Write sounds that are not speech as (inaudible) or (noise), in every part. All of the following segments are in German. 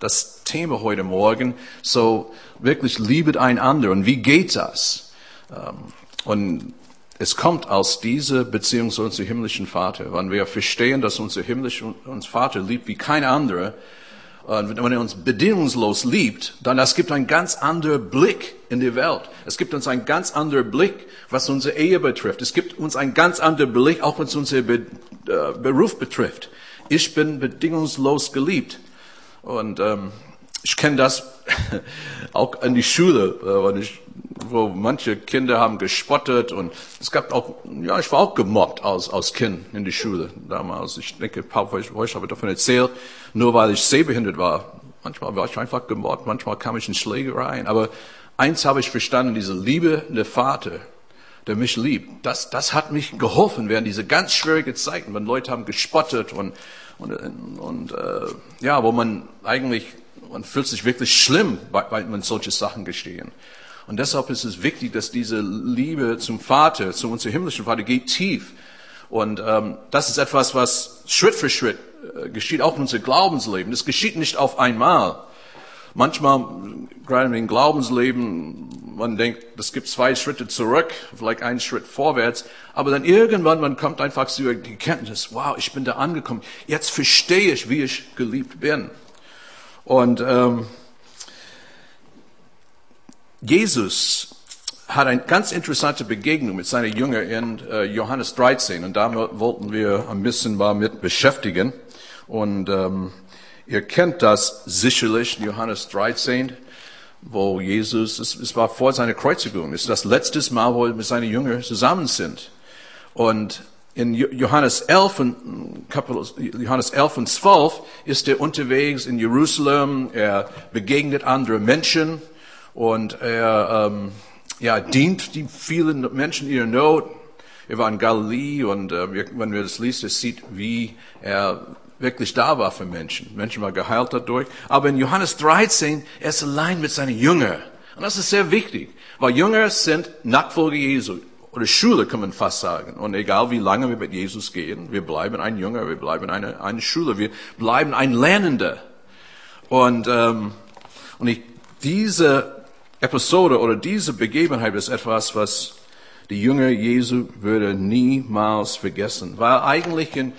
das Thema heute Morgen. So wirklich liebet einander. Und wie geht das? Ähm, und es kommt aus dieser Beziehung zu unserem himmlischen Vater. Wenn wir verstehen, dass unser himmlischer uns Vater liebt wie kein anderer, und wenn er uns bedingungslos liebt, dann es gibt einen ganz anderen Blick in die Welt. Es gibt uns einen ganz anderen Blick, was unsere Ehe betrifft. Es gibt uns einen ganz anderen Blick, auch was unser Be äh, Beruf betrifft. Ich bin bedingungslos geliebt. Und ähm, ich kenne das (laughs) auch in die Schule, äh, ich, wo manche Kinder haben gespottet und es gab auch, ja, ich war auch gemobbt als, als Kind in die Schule damals. Ich denke, Paul Weiss habe davon erzählt, nur weil ich sehbehindert war. Manchmal war ich einfach gemobbt, manchmal kam ich in Schlägereien. Aber eins habe ich verstanden, diese Liebe der Vater, der mich liebt, das, das hat mich geholfen während diese ganz schwierigen Zeiten, wenn Leute haben gespottet und, und, und äh, ja, wo man eigentlich man fühlt sich wirklich schlimm, weil man solche Sachen gestehen. Und deshalb ist es wichtig, dass diese Liebe zum Vater, zu unserem himmlischen Vater, geht tief. Und ähm, das ist etwas, was Schritt für Schritt äh, geschieht, auch in unserem Glaubensleben. Das geschieht nicht auf einmal. Manchmal, gerade im Glaubensleben, man denkt, es gibt zwei Schritte zurück, vielleicht einen Schritt vorwärts, aber dann irgendwann, man kommt einfach zu die Kenntnis, wow, ich bin da angekommen, jetzt verstehe ich, wie ich geliebt bin. Und ähm, Jesus hat eine ganz interessante Begegnung mit seinen Jüngern in äh, Johannes 13 und da wollten wir ein bisschen mal mit beschäftigen. Und ähm, ihr kennt das sicherlich, Johannes 13, wo Jesus, es, war vor seiner Kreuzigung, es ist das letzte Mal, wo er mit seinen Jüngern zusammen sind. Und in Johannes 11 und, Kapitel, Johannes 11 und 12 ist er unterwegs in Jerusalem, er begegnet andere Menschen und er ähm, ja, dient die vielen Menschen in ihrer Not. Er war in Galiläa und äh, wenn wir das liest, es sieht, wie er wirklich da war für Menschen. Menschen waren geheilt dadurch. Aber in Johannes 13, er ist allein mit seinen Jüngern. Und das ist sehr wichtig, weil Jünger sind Nachfolger Jesu oder Schule kann man fast sagen. Und egal wie lange wir mit Jesus gehen, wir bleiben ein Jünger, wir bleiben eine, eine Schule, wir bleiben ein Lernender. Und, ähm, und ich, diese Episode oder diese Begebenheit ist etwas, was die Jünger Jesu würde niemals vergessen. Weil eigentlich in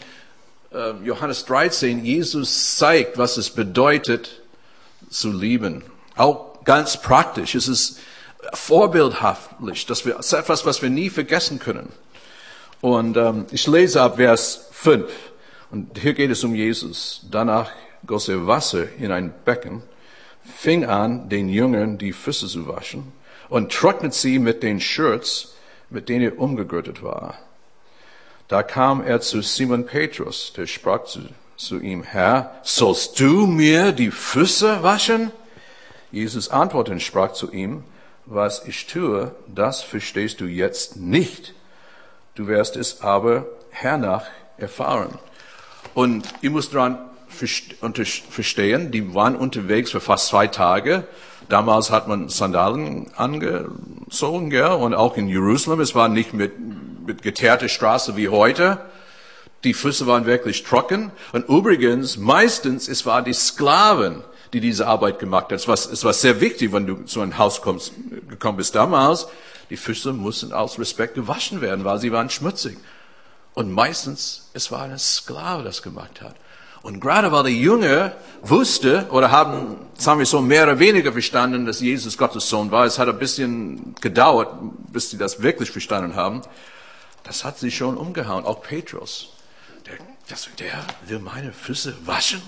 Johannes 13 Jesus zeigt, was es bedeutet zu lieben. Auch ganz praktisch. Es ist vorbildhaftlich. Das ist etwas, was wir nie vergessen können. Und ähm, ich lese ab Vers 5. Und hier geht es um Jesus. Danach goss er Wasser in ein Becken, fing an, den Jüngern die Füße zu waschen und trocknet sie mit den Shirts, mit denen er umgegürtet war. Da kam er zu Simon Petrus, der sprach zu, zu ihm, Herr, sollst du mir die Füße waschen? Jesus antwortete und sprach zu ihm, was ich tue, das verstehst du jetzt nicht. Du wirst es aber hernach erfahren. Und ich muss daran verstehen, die waren unterwegs für fast zwei Tage. Damals hat man Sandalen angezogen, gell? und auch in Jerusalem. Es war nicht mit, mit geteerter Straße wie heute. Die Füße waren wirklich trocken. Und übrigens, meistens, es waren die Sklaven, die diese Arbeit gemacht hat. Es war, es war sehr wichtig, wenn du zu einem Haus kommst, gekommen bist damals. Die Füße mussten aus Respekt gewaschen werden, weil sie waren schmutzig. Und meistens, es war ein Sklave, das gemacht hat. Und gerade weil die Jünger wusste oder haben, sagen wir so, mehr oder weniger verstanden, dass Jesus Gottes Sohn war, es hat ein bisschen gedauert, bis sie das wirklich verstanden haben, das hat sie schon umgehauen. Auch Petrus. Der, das, der will meine Füße waschen?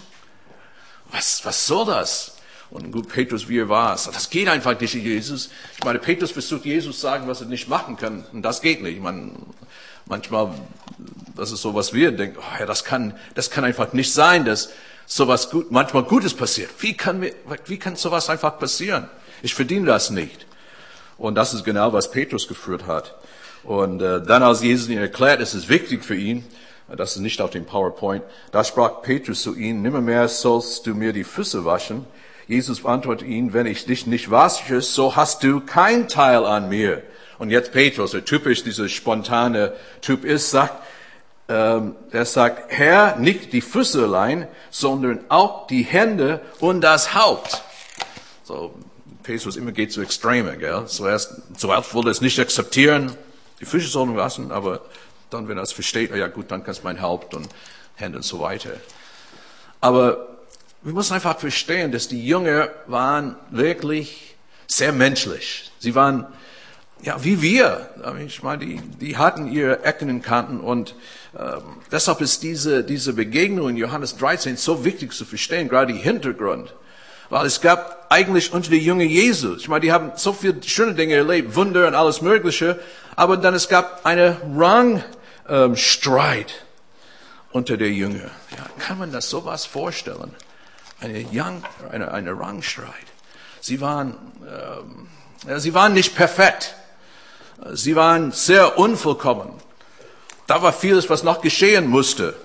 was, was soll das? Und gut, Petrus, wie er war, das geht einfach nicht, Jesus. Ich meine, Petrus versucht Jesus sagen, was er nicht machen kann. Und das geht nicht. Ich meine, manchmal, das ist so, was wir denken, oh ja, das kann, das kann einfach nicht sein, dass sowas gut, manchmal Gutes passiert. Wie kann mir, wie kann sowas einfach passieren? Ich verdiene das nicht. Und das ist genau, was Petrus geführt hat. Und äh, dann, als Jesus ihn erklärt, ist es wichtig für ihn, das ist nicht auf dem PowerPoint. Da sprach Petrus zu ihm, nimmermehr sollst du mir die Füße waschen. Jesus antwortet ihn, wenn ich dich nicht wasche, so hast du kein Teil an mir. Und jetzt Petrus, der typisch dieser spontane Typ ist, sagt, ähm, der sagt, Herr, nicht die Füße allein, sondern auch die Hände und das Haupt. So, Petrus immer geht zu Extreme, gell? Zuerst, zuerst wollte er es nicht akzeptieren, die Füße sollen waschen, aber dann, wenn er es versteht, ja gut, dann kannst mein Haupt und Hände und so weiter. Aber wir müssen einfach verstehen, dass die Jünger waren wirklich sehr menschlich. Sie waren ja wie wir. Ich meine, die, die hatten ihre Ecken und Kanten und ähm, deshalb ist diese diese Begegnung in Johannes 13 so wichtig zu verstehen, gerade die Hintergrund, weil es gab eigentlich unter die Jünger Jesus. Ich meine, die haben so viele schöne Dinge erlebt, Wunder und alles Mögliche, aber dann es gab eine Rangstreit ähm, unter der Jünger. Ja, kann man das sowas vorstellen? Eine, Young, eine, eine Rangstreit. Sie waren, ähm, sie waren nicht perfekt. Sie waren sehr unvollkommen. Da war vieles, was noch geschehen musste.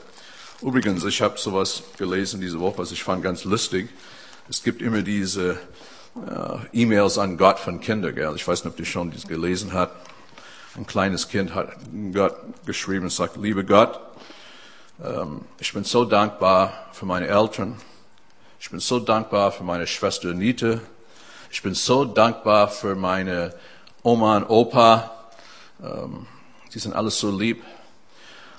Übrigens, ich habe sowas gelesen diese Woche, was ich fand ganz lustig. Es gibt immer diese äh, E-Mails an Gott von Kindern. Ich weiß nicht, ob du schon dies gelesen hast. Ein kleines Kind hat Gott geschrieben und sagt, liebe Gott, ähm, ich bin so dankbar für meine Eltern. Ich bin so dankbar für meine Schwester Nite. Ich bin so dankbar für meine Oma und Opa. Ähm, die sind alles so lieb.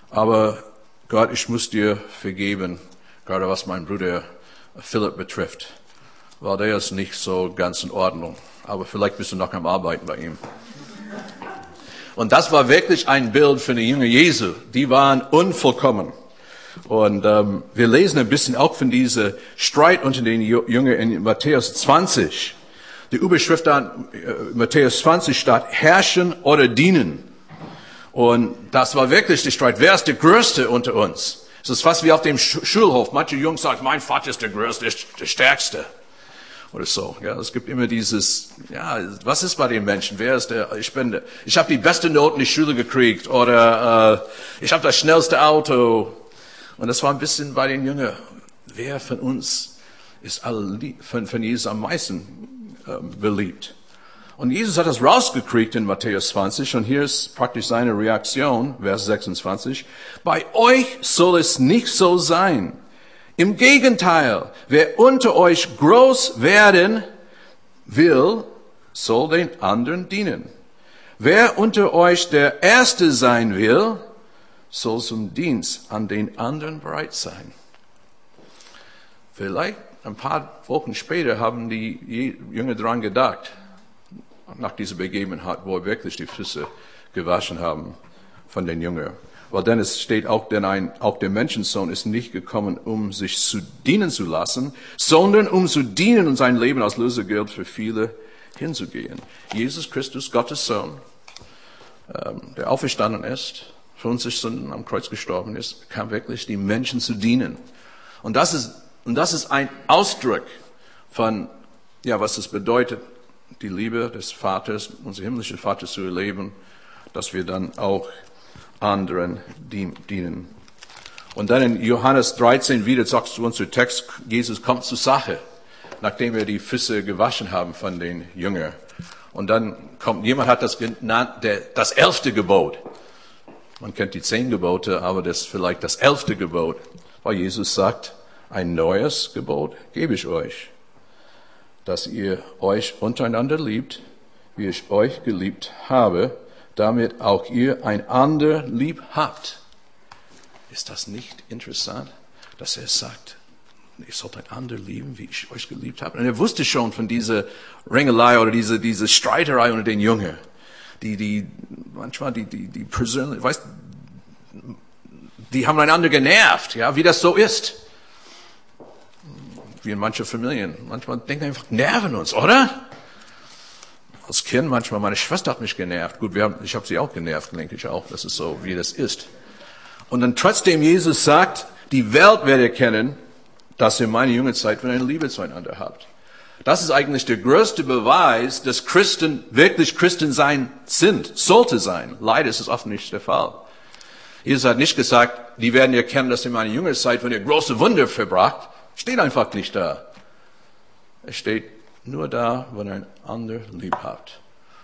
Aber Gott, ich muss dir vergeben, gerade was mein Bruder Philipp betrifft, weil der ist nicht so ganz in Ordnung. Aber vielleicht bist du noch am Arbeiten bei ihm. Und das war wirklich ein Bild für die Jünger Jesu. Die waren unvollkommen. Und ähm, wir lesen ein bisschen auch von diesem Streit unter den Jüngern in Matthäus 20. Die Überschrift an äh, Matthäus 20 steht herrschen oder dienen. Und das war wirklich der Streit. Wer ist der Größte unter uns? Es ist fast wie auf dem Schulhof. Manche Jungs sagen, mein Vater ist der Größte, der Stärkste. Oder so. Ja, es gibt immer dieses, ja, was ist bei den Menschen? Wer ist der? Ich bin der, ich habe die beste Noten in die Schule gekriegt. Oder äh, ich habe das schnellste Auto. Und das war ein bisschen bei den Jüngern. Wer von uns ist von, von Jesus am meisten äh, beliebt? Und Jesus hat das rausgekriegt in Matthäus 20 und hier ist praktisch seine Reaktion, Vers 26. Bei euch soll es nicht so sein. Im Gegenteil, wer unter euch groß werden will, soll den anderen dienen. Wer unter euch der Erste sein will, soll zum Dienst an den anderen bereit sein. Vielleicht ein paar Wochen später haben die Jünger daran gedacht, nach dieser Begebenheit, wo wir wirklich die Füße gewaschen haben von den Jüngern. Weil dann es steht auch, denn ein, auch der Menschensohn ist nicht gekommen, um sich zu dienen zu lassen, sondern um zu dienen und sein Leben als Lösegeld für viele hinzugehen. Jesus Christus, Gottes Sohn, ähm, der auferstanden ist, für unsere Sünden am Kreuz gestorben ist, kam wirklich die Menschen zu dienen. Und das ist, und das ist ein Ausdruck von, ja, was es bedeutet, die Liebe des Vaters, unser himmlischer Vater zu erleben, dass wir dann auch anderen dienen. Und dann in Johannes 13 wieder sagst du uns der Text, Jesus kommt zur Sache, nachdem wir die Füße gewaschen haben von den Jüngern. Und dann kommt, jemand hat das genannt, der, das elfte Gebot. Man kennt die zehn Gebote, aber das ist vielleicht das elfte Gebot, weil Jesus sagt, ein neues Gebot gebe ich euch, dass ihr euch untereinander liebt, wie ich euch geliebt habe, damit auch ihr einander lieb habt. Ist das nicht interessant, dass er sagt, ihr sollt einander lieben, wie ich euch geliebt habe? Und er wusste schon von dieser Ringelei oder diese, diese Streiterei unter den Jüngern die, die, manchmal die, die, die persönlich, weißt, die haben einander genervt, ja, wie das so ist. Wie in manchen Familien. Manchmal denken einfach, nerven uns, oder? Als Kind manchmal, meine Schwester hat mich genervt. Gut, haben, ich habe sie auch genervt, denke ich auch. Das ist so, wie das ist. Und dann trotzdem Jesus sagt, die Welt werde erkennen, dass ihr meine junge Zeit für eine Liebe zueinander habt. Das ist eigentlich der größte Beweis, dass Christen wirklich Christen sein sind, sollte sein. Leider ist es oft nicht der Fall. Jesus hat nicht gesagt, die werden erkennen, dass ihr meine jüngere Zeit, wenn ihr große Wunder verbracht. Steht einfach nicht da. Es steht nur da, wenn ihr einander lieb habt.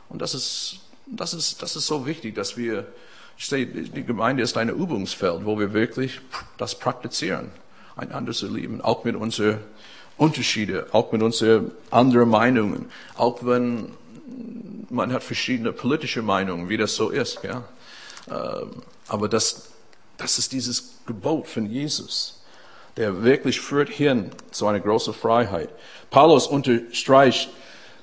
Und das ist, das ist, das ist so wichtig, dass wir Ich sehe, die Gemeinde ist ein Übungsfeld, wo wir wirklich das praktizieren, einander zu lieben, auch mit unseren Unterschieden, auch mit unseren anderen Meinungen, auch wenn man hat verschiedene politische Meinungen, wie das so ist. Ja? Ähm, aber das, das ist dieses Gebot von Jesus, der wirklich führt hin zu einer großen Freiheit. Paulus unterstreicht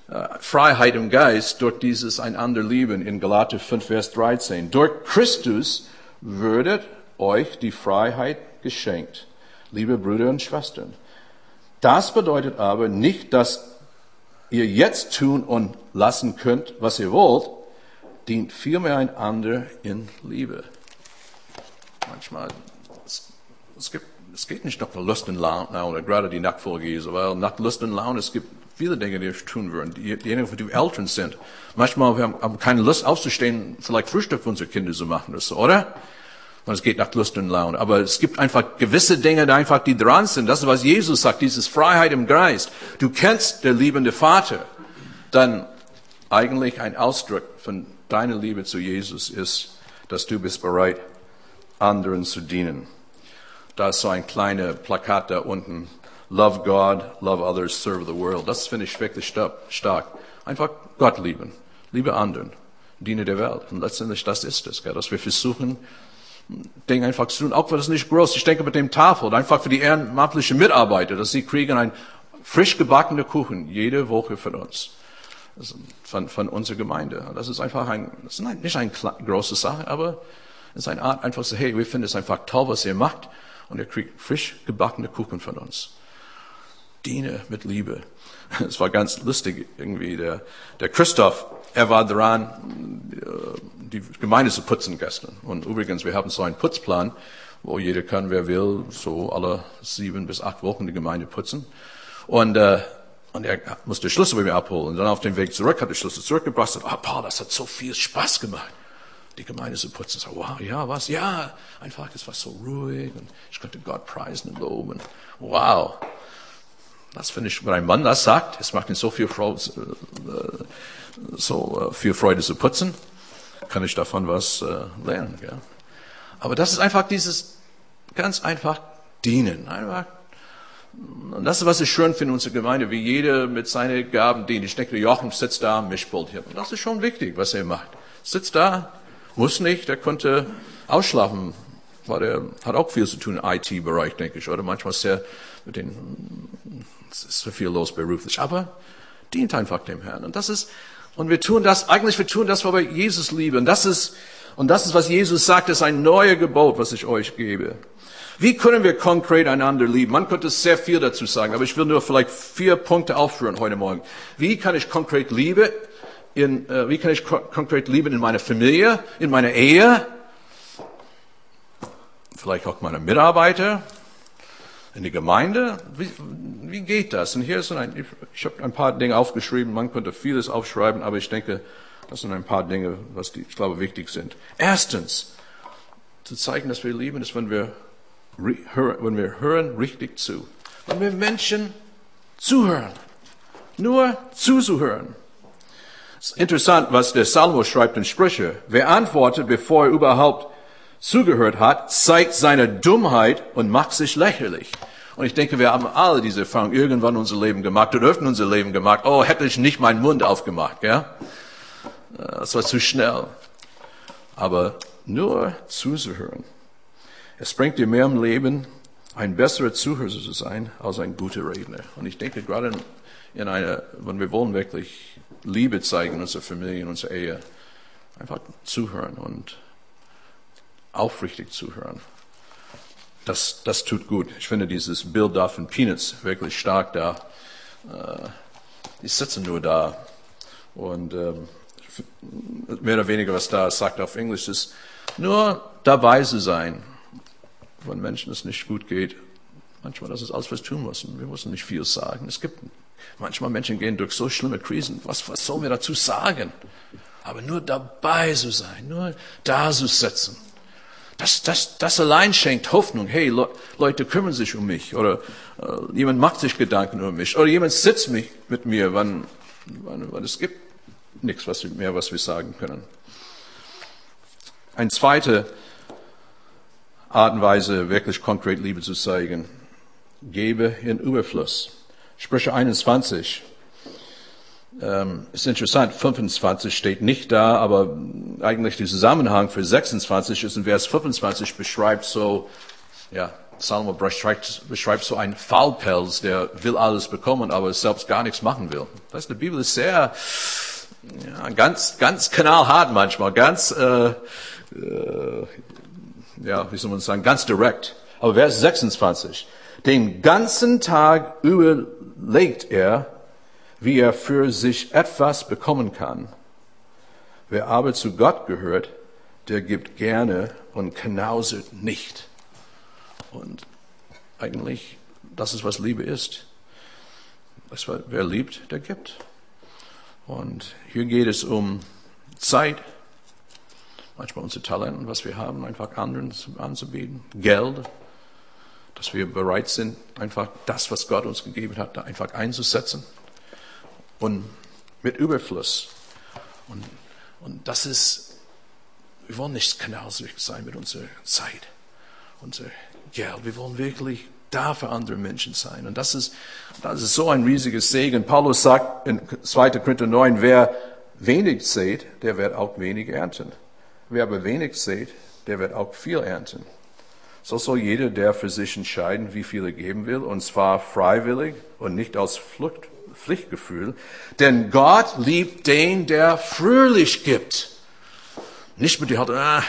äh, Freiheit im Geist durch dieses einander lieben in Galater 5, Vers 13. Durch Christus würdet euch die Freiheit geschenkt, liebe Brüder und Schwestern. Das bedeutet aber nicht, dass ihr jetzt tun und lassen könnt, was ihr wollt, dient vielmehr einander in Liebe. Manchmal, es, gibt, es geht nicht nach Lust und Laune, gerade die Nachfolge Jesu, weil nach Lust und Laune, es gibt viele Dinge, die wir tun würden. Diejenigen, die Eltern sind. Manchmal haben wir keine Lust aufzustehen, vielleicht Frühstück für unsere Kinder zu machen, oder? Und es geht nach Lust und Laune. Aber es gibt einfach gewisse Dinge, die einfach die dran sind. Das ist, was Jesus sagt, dieses Freiheit im Geist. Du kennst der liebende Vater. Dann eigentlich ein Ausdruck von deiner Liebe zu Jesus ist, dass du bist bereit, anderen zu dienen. Da ist so ein kleines Plakat da unten. Love God, love others, serve the world. Das finde ich wirklich stark. Einfach Gott lieben. Liebe anderen. Diene der Welt. Und letztendlich, das ist es, dass wir versuchen, Dinge einfach zu tun, auch wenn es nicht groß. Ich denke mit dem Tafel, einfach für die ehrenamtlichen Mitarbeiter, dass sie kriegen einen frisch gebackenen Kuchen jede Woche von uns, von, von unserer Gemeinde. Das ist einfach ein, das ist nicht eine große Sache, aber es ist eine Art einfach so, hey, wir finden es einfach toll, was ihr macht, und ihr kriegt frisch gebackene Kuchen von uns. Diene mit Liebe. (laughs) Es war ganz lustig irgendwie. Der, der Christoph, er war dran, äh, die Gemeinde zu putzen gestern. Und übrigens, wir haben so einen Putzplan, wo jeder kann, wer will, so alle sieben bis acht Wochen die Gemeinde putzen. Und, äh, und er musste Schlüssel bei mir abholen. Und dann auf dem Weg zurück hat er Schlüssel zurückgebracht und ah, Paul, das hat so viel Spaß gemacht, die Gemeinde zu putzen. Sage, wow, ja, was? Ja, einfach, es war so ruhig und ich konnte Gott preisen und loben. Wow. Das finde ich, wenn ein Mann das sagt, es macht ihm so viel Freude, äh, so äh, viel Freude zu putzen kann ich davon was äh, lernen. Gell? Aber das ist einfach dieses ganz einfach dienen. Einfach. Und das ist, was ich schön finde in unserer Gemeinde, wie jeder mit seinen Gaben dient. Ich denke, Joachim sitzt da am Mischpult hier. Und das ist schon wichtig, was er macht. Sitzt da, muss nicht, er konnte ausschlafen, weil er hat auch viel zu tun im IT-Bereich, denke ich. Oder manchmal sehr mit den, es ist so viel los beruflich. Aber dient einfach dem Herrn. Und das ist, und wir tun das, eigentlich wir tun das, weil wir Jesus lieben. Das ist, und das ist, was Jesus sagt, ist ein neuer Gebot, was ich euch gebe. Wie können wir konkret einander lieben? Man könnte sehr viel dazu sagen, aber ich will nur vielleicht vier Punkte aufführen heute Morgen. Wie kann ich konkret lieben? In, äh, wie kann ich konkret lieben in meiner Familie, in meiner Ehe? Vielleicht auch meine Mitarbeiter, in die Gemeinde. Wie, wie geht das? Und hier ist ein, ich habe ein paar Dinge aufgeschrieben, man könnte vieles aufschreiben, aber ich denke, das sind ein paar Dinge, was die, ich glaube wichtig sind. Erstens, zu zeigen, dass wir lieben, ist, wenn wir, wenn wir hören richtig zu. Wenn wir Menschen zuhören. Nur zuzuhören. Es ist interessant, was der Salomo schreibt in Sprüche. Wer antwortet, bevor er überhaupt zugehört hat, zeigt seine Dummheit und macht sich lächerlich. Und ich denke, wir haben alle diese Erfahrung irgendwann in unser Leben gemacht und öffnen unser Leben gemacht. Oh, hätte ich nicht meinen Mund aufgemacht, ja? Das war zu schnell. Aber nur zuzuhören. Es bringt dir mehr im Leben, ein besserer Zuhörer zu sein, als ein guter Redner. Und ich denke, gerade in einer, wenn wir wollen wirklich Liebe zeigen in unserer Familie, in unserer Ehe, einfach zuhören und aufrichtig zuhören. Das, das tut gut. Ich finde dieses Bild da von Peanuts wirklich stark da. Äh, die sitzen nur da. Und ähm, mehr oder weniger, was da sagt auf Englisch, ist nur dabei zu sein, wenn Menschen es nicht gut geht. Manchmal, das ist alles, was wir tun müssen. Wir müssen nicht viel sagen. Es gibt manchmal Menschen gehen durch so schlimme Krisen. Was, was sollen wir dazu sagen? Aber nur dabei zu sein, nur da zu sitzen das, das, das allein schenkt Hoffnung. Hey, Le Leute kümmern sich um mich oder äh, jemand macht sich Gedanken um mich oder jemand sitzt mich mit mir, wann, wann, wann es gibt nichts was, mehr, was wir sagen können. Eine zweite Art und Weise, wirklich konkret Liebe zu zeigen. Gebe in Überfluss. Sprüche 21. Ähm, ist interessant, 25 steht nicht da, aber eigentlich der Zusammenhang für 26 ist in Vers 25 beschreibt so, ja, Salomo beschreibt, beschreibt so einen Faulpelz, der will alles bekommen, aber selbst gar nichts machen will. Das heißt, die Bibel ist sehr, ja, ganz, ganz knallhart manchmal, ganz, äh, äh, ja, wie soll man sagen, ganz direkt. Aber Vers 26. Den ganzen Tag überlegt er, wie er für sich etwas bekommen kann. Wer aber zu Gott gehört, der gibt gerne und knauset nicht. Und eigentlich, das ist, was Liebe ist. Das, wer liebt, der gibt. Und hier geht es um Zeit, manchmal unsere Talenten, was wir haben, einfach anderen anzubieten, Geld, dass wir bereit sind, einfach das, was Gott uns gegeben hat, da einfach einzusetzen und mit Überfluss. Und, und das ist, wir wollen nicht knallsüchtig sein mit unserer Zeit, unser Geld. Wir wollen wirklich da für andere Menschen sein. Und das ist, das ist so ein riesiges Segen. Paulus sagt in 2. Korinther 9, wer wenig sät, der wird auch wenig ernten. Wer aber wenig sät, der wird auch viel ernten. So soll jeder, der für sich entscheiden, wie viel er geben will, und zwar freiwillig und nicht aus Flucht, Pflichtgefühl. Denn Gott liebt den, der fröhlich gibt. Nicht mit der Haltung, ah,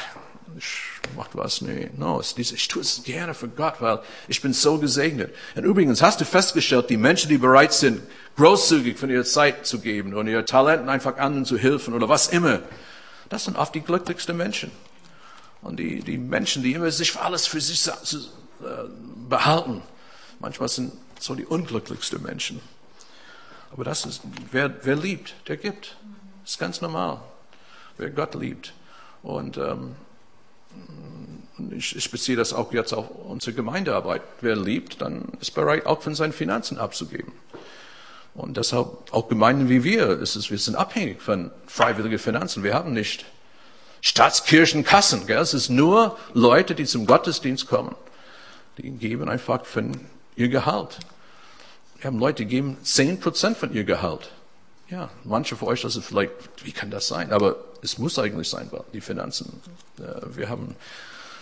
ich mach was, nee, no, es ist, ich tue es gerne für Gott, weil ich bin so gesegnet. Und übrigens, hast du festgestellt, die Menschen, die bereit sind, großzügig von ihrer Zeit zu geben und ihre Talenten einfach anderen zu helfen oder was immer, das sind oft die glücklichsten Menschen. Und die, die Menschen, die immer sich für alles für sich äh, behalten, manchmal sind so die unglücklichsten Menschen. Aber das ist, wer, wer liebt, der gibt. Das ist ganz normal. Wer Gott liebt. Und ähm, ich, ich beziehe das auch jetzt auf unsere Gemeindearbeit. Wer liebt, dann ist bereit, auch von seinen Finanzen abzugeben. Und deshalb auch Gemeinden wie wir, ist es, wir sind abhängig von freiwilligen Finanzen. Wir haben nicht Staatskirchenkassen. Gell? Es ist nur Leute, die zum Gottesdienst kommen. Die geben einfach von ihr Gehalt. Wir haben Leute, die geben zehn Prozent von ihr Gehalt. Ja, manche von euch, das ist vielleicht, wie kann das sein? Aber es muss eigentlich sein, die Finanzen. Äh, wir haben,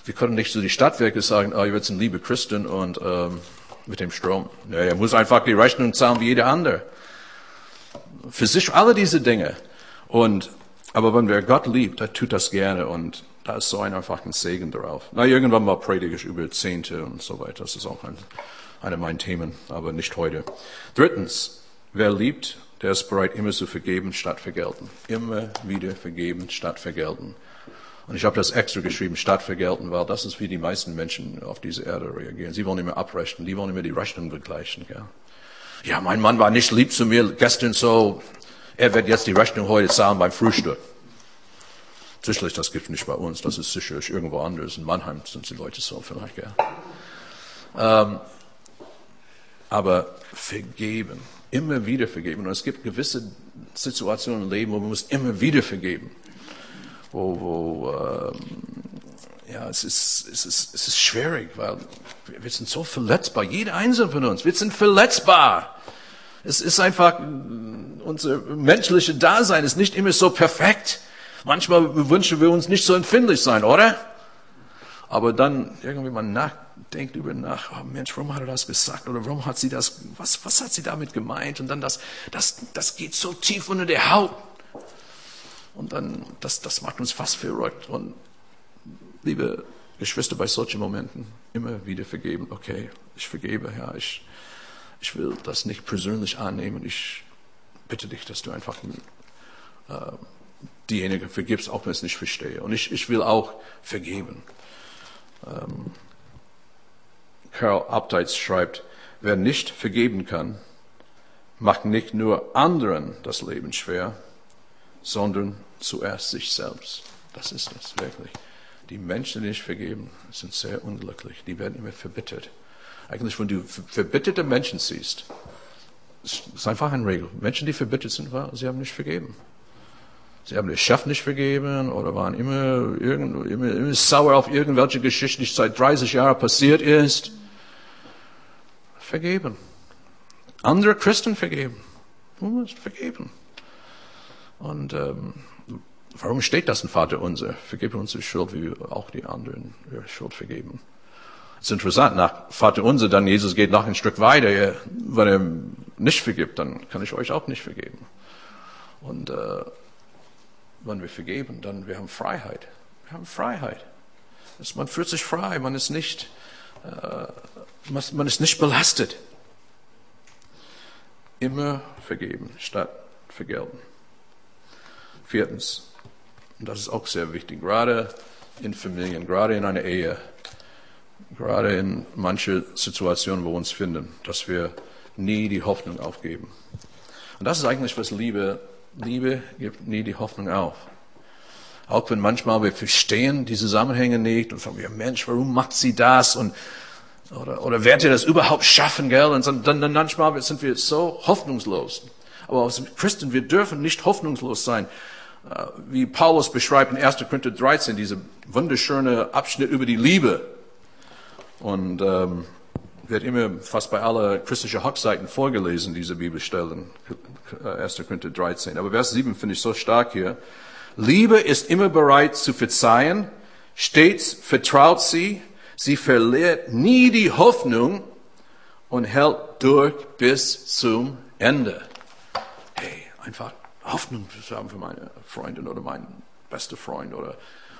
wir können nicht so die Stadtwerke sagen, oh, werdet ein liebe Christen und ähm, mit dem Strom. Ja, er muss einfach die Rechnung zahlen wie jeder andere. Für sich alle diese Dinge. Und aber wenn wer Gott liebt, der tut das gerne und da ist so ein einfacher Segen drauf. Na, irgendwann mal predige ich über Zehnte und so weiter. Das ist auch ein eine meiner Themen, aber nicht heute. Drittens, wer liebt, der ist bereit, immer zu vergeben statt vergelten. Immer wieder vergeben statt vergelten. Und ich habe das extra geschrieben, statt vergelten, weil das ist, wie die meisten Menschen auf diese Erde reagieren. Sie wollen immer abrechnen, die wollen immer die Rechnung begleichen. Ja mein Mann war nicht lieb zu mir gestern so, er wird jetzt die Rechnung heute zahlen beim Frühstück. Sicherlich, das gibt es nicht bei uns, das ist sicherlich irgendwo anders. In Mannheim sind die Leute so vielleicht, ja. Ähm, aber vergeben, immer wieder vergeben. Und es gibt gewisse Situationen im Leben, wo man muss immer wieder vergeben. Wo, wo ähm, ja, es ist, es, ist, es ist schwierig, weil wir sind so verletzbar. Jeder einzelne von uns, wir sind verletzbar. Es ist einfach, unser menschliches Dasein ist nicht immer so perfekt. Manchmal wünschen wir uns nicht so empfindlich sein, oder? Aber dann irgendwie mal nach, denkt über nach, oh Mensch, warum hat er das gesagt oder warum hat sie das, was, was hat sie damit gemeint? Und dann das, das, das geht so tief unter der Haut. Und dann, das, das macht uns fast verrückt. Und liebe Geschwister, bei solchen Momenten immer wieder vergeben. Okay, ich vergebe, ja, ich, ich will das nicht persönlich annehmen. Ich bitte dich, dass du einfach äh, diejenige vergibst, auch wenn ich es nicht verstehe. Und ich, ich will auch vergeben. Ähm, Karl Abteitz schreibt, wer nicht vergeben kann, macht nicht nur anderen das Leben schwer, sondern zuerst sich selbst. Das ist es wirklich. Die Menschen, die nicht vergeben, sind sehr unglücklich. Die werden immer verbittert. Eigentlich, wenn du verbitterte Menschen siehst, ist einfach eine Regel. Menschen, die verbittert sind, sie haben nicht vergeben. Sie haben den Chef nicht vergeben oder waren immer, irgend, immer, immer sauer auf irgendwelche Geschichte, die seit 30 Jahren passiert ist. Vergeben. Andere Christen vergeben. Du musst vergeben. Und ähm, warum steht das in Vater unser? Vergebe uns die Schuld, wie auch die anderen Schuld vergeben. Ist interessant, nach Vater unser, dann Jesus geht noch ein Stück weiter. Wenn er nicht vergibt, dann kann ich euch auch nicht vergeben. Und äh, wenn wir vergeben, dann wir haben Freiheit. Wir haben Freiheit. Man fühlt sich frei, man ist nicht, äh, man ist nicht belastet. Immer vergeben statt vergelten. Viertens, und das ist auch sehr wichtig, gerade in Familien, gerade in einer Ehe, gerade in manche Situationen, wo wir uns finden, dass wir nie die Hoffnung aufgeben. Und das ist eigentlich, was Liebe, Liebe gibt nie die Hoffnung auf. Auch wenn manchmal wir verstehen die Zusammenhänge nicht und sagen wir, Mensch, warum macht sie das? Und, oder, oder wird ihr das überhaupt schaffen, gell? Und dann, dann manchmal sind wir so hoffnungslos. Aber als Christen, wir dürfen nicht hoffnungslos sein. Äh, wie Paulus beschreibt in 1. Korinther 13, diese wunderschöne Abschnitt über die Liebe. Und ähm, wird immer fast bei aller christlichen Hochzeiten vorgelesen, diese Bibelstellen, 1. Korinther 13. Aber Vers 7 finde ich so stark hier. Liebe ist immer bereit zu verzeihen, stets vertraut sie, sie verliert nie die Hoffnung und hält durch bis zum Ende. Hey, einfach Hoffnung zu haben für meine Freundin oder meinen beste Freund oder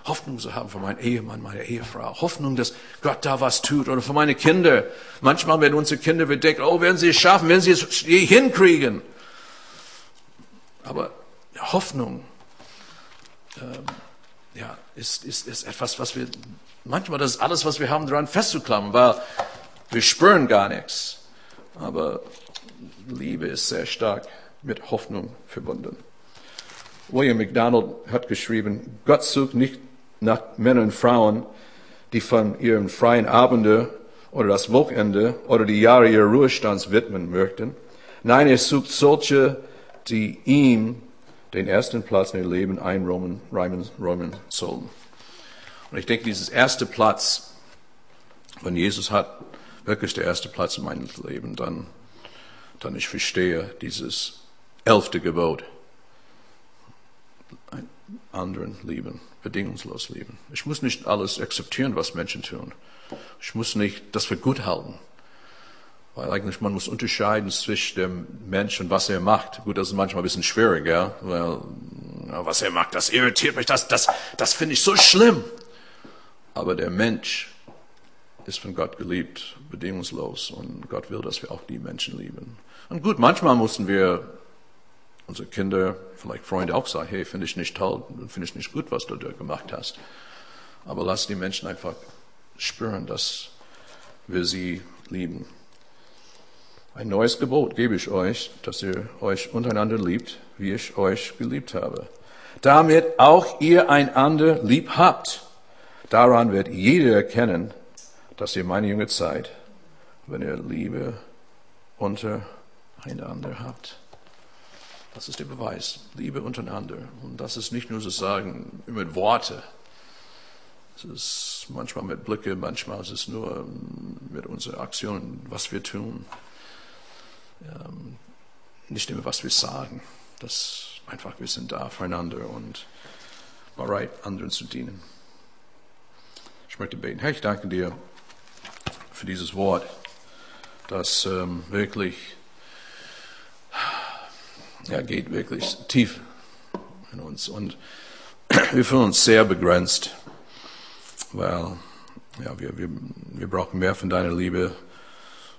Hoffnung zu haben für meinen Ehemann, meine Ehefrau. Hoffnung, dass Gott da was tut oder für meine Kinder. Manchmal, wenn unsere Kinder denken, oh, werden sie es schaffen, werden sie es hinkriegen. Aber Hoffnung, ähm, ja, ist, ist, ist etwas, was wir, manchmal das ist alles, was wir haben, daran festzuklammern, weil wir spüren gar nichts. Aber Liebe ist sehr stark mit Hoffnung verbunden. William McDonald hat geschrieben, Gott sucht nicht nach Männern und Frauen, die von ihren freien Abende oder das Wochenende oder die Jahre ihres Ruhestands widmen möchten. Nein, er sucht solche, die ihm den ersten Platz in ihr Leben einräumen räumen sollen. Und ich denke, dieses erste Platz, wenn Jesus hat wirklich der erste Platz in meinem Leben, dann, dann ich verstehe dieses elfte Gebot. Einen anderen lieben, bedingungslos lieben. Ich muss nicht alles akzeptieren, was Menschen tun. Ich muss nicht das für gut halten. Weil eigentlich man muss unterscheiden zwischen dem Mensch und was er macht. Gut, das ist manchmal ein bisschen schwierig, ja. Weil, was er macht, das irritiert mich, das, das, das finde ich so schlimm. Aber der Mensch ist von Gott geliebt, bedingungslos. Und Gott will, dass wir auch die Menschen lieben. Und gut, manchmal müssen wir unsere Kinder, vielleicht Freunde auch sagen, hey, finde ich nicht toll, finde ich nicht gut, was du da gemacht hast. Aber lass die Menschen einfach spüren, dass wir sie lieben. Ein neues Gebot gebe ich euch, dass ihr euch untereinander liebt, wie ich euch geliebt habe. Damit auch ihr einander lieb habt. Daran wird jeder erkennen, dass ihr meine Jünger seid, wenn ihr Liebe untereinander habt. Das ist der Beweis. Liebe untereinander. Und das ist nicht nur zu sagen mit Worte. Es ist manchmal mit Blicke, manchmal ist es nur ähm, mit unseren Aktionen, was wir tun. Ähm, nicht immer, was wir sagen. Das einfach, wir sind da füreinander und bereit, anderen zu dienen. Ich möchte beten. Herr, ich danke dir für dieses Wort, das ähm, wirklich ja, geht wirklich tief in uns. Und (clears throat) wir fühlen uns sehr begrenzt, weil ja, wir, wir, wir brauchen mehr von deiner Liebe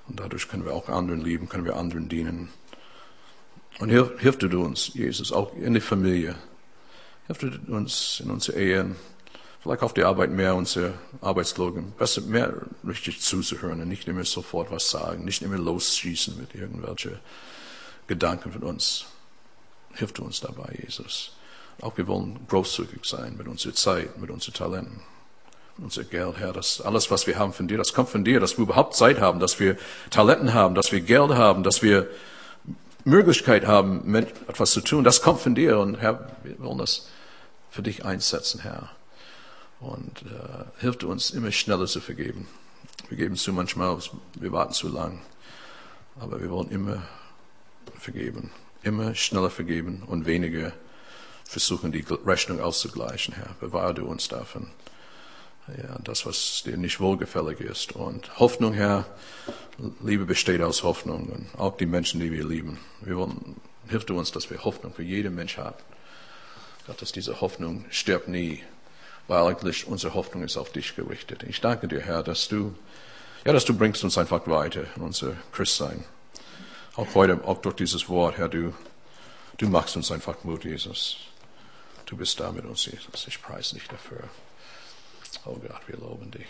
und dadurch können wir auch anderen lieben, können wir anderen dienen. Und hilf, hilf du uns, Jesus, auch in der Familie. Hilf du uns in unsere Ehen, vielleicht auf die Arbeit mehr unsere Arbeitslogan, besser mehr richtig zuzuhören und nicht immer sofort was sagen, nicht immer losschießen mit irgendwelchen Gedanken von uns. Hilf du uns dabei, Jesus. Auch wir wollen großzügig sein mit unserer Zeit, mit unseren Talenten, mit unserem Geld, Herr. Das alles, was wir haben von dir, das kommt von dir, dass wir überhaupt Zeit haben, dass wir Talenten haben, dass wir Geld haben, dass wir Möglichkeit haben, mit etwas zu tun, das kommt von dir. Und Herr, wir wollen das für dich einsetzen, Herr. Und äh, hilft uns immer schneller zu vergeben. Wir geben zu manchmal, wir warten zu lang. Aber wir wollen immer vergeben. Immer schneller vergeben und weniger versuchen, die Rechnung auszugleichen, Herr. Bewahre du uns davon. Ja, das, was dir nicht wohlgefällig ist. Und Hoffnung, Herr, Liebe besteht aus Hoffnung. Und auch die Menschen, die wir lieben. Wir wollen, hilf du uns, dass wir Hoffnung für jeden Mensch haben. Gott, dass diese Hoffnung stirbt nie, weil eigentlich unsere Hoffnung ist auf dich gerichtet. Ich danke dir, Herr, dass du, ja, dass du bringst uns einfach weiter in unser Christsein. Auch heute, auch durch dieses Wort, Herr, du, du machst uns einfach Mut, Jesus. Du bist da mit uns, Jesus. Ich preise dich dafür. Oh Gott, wir loben dich.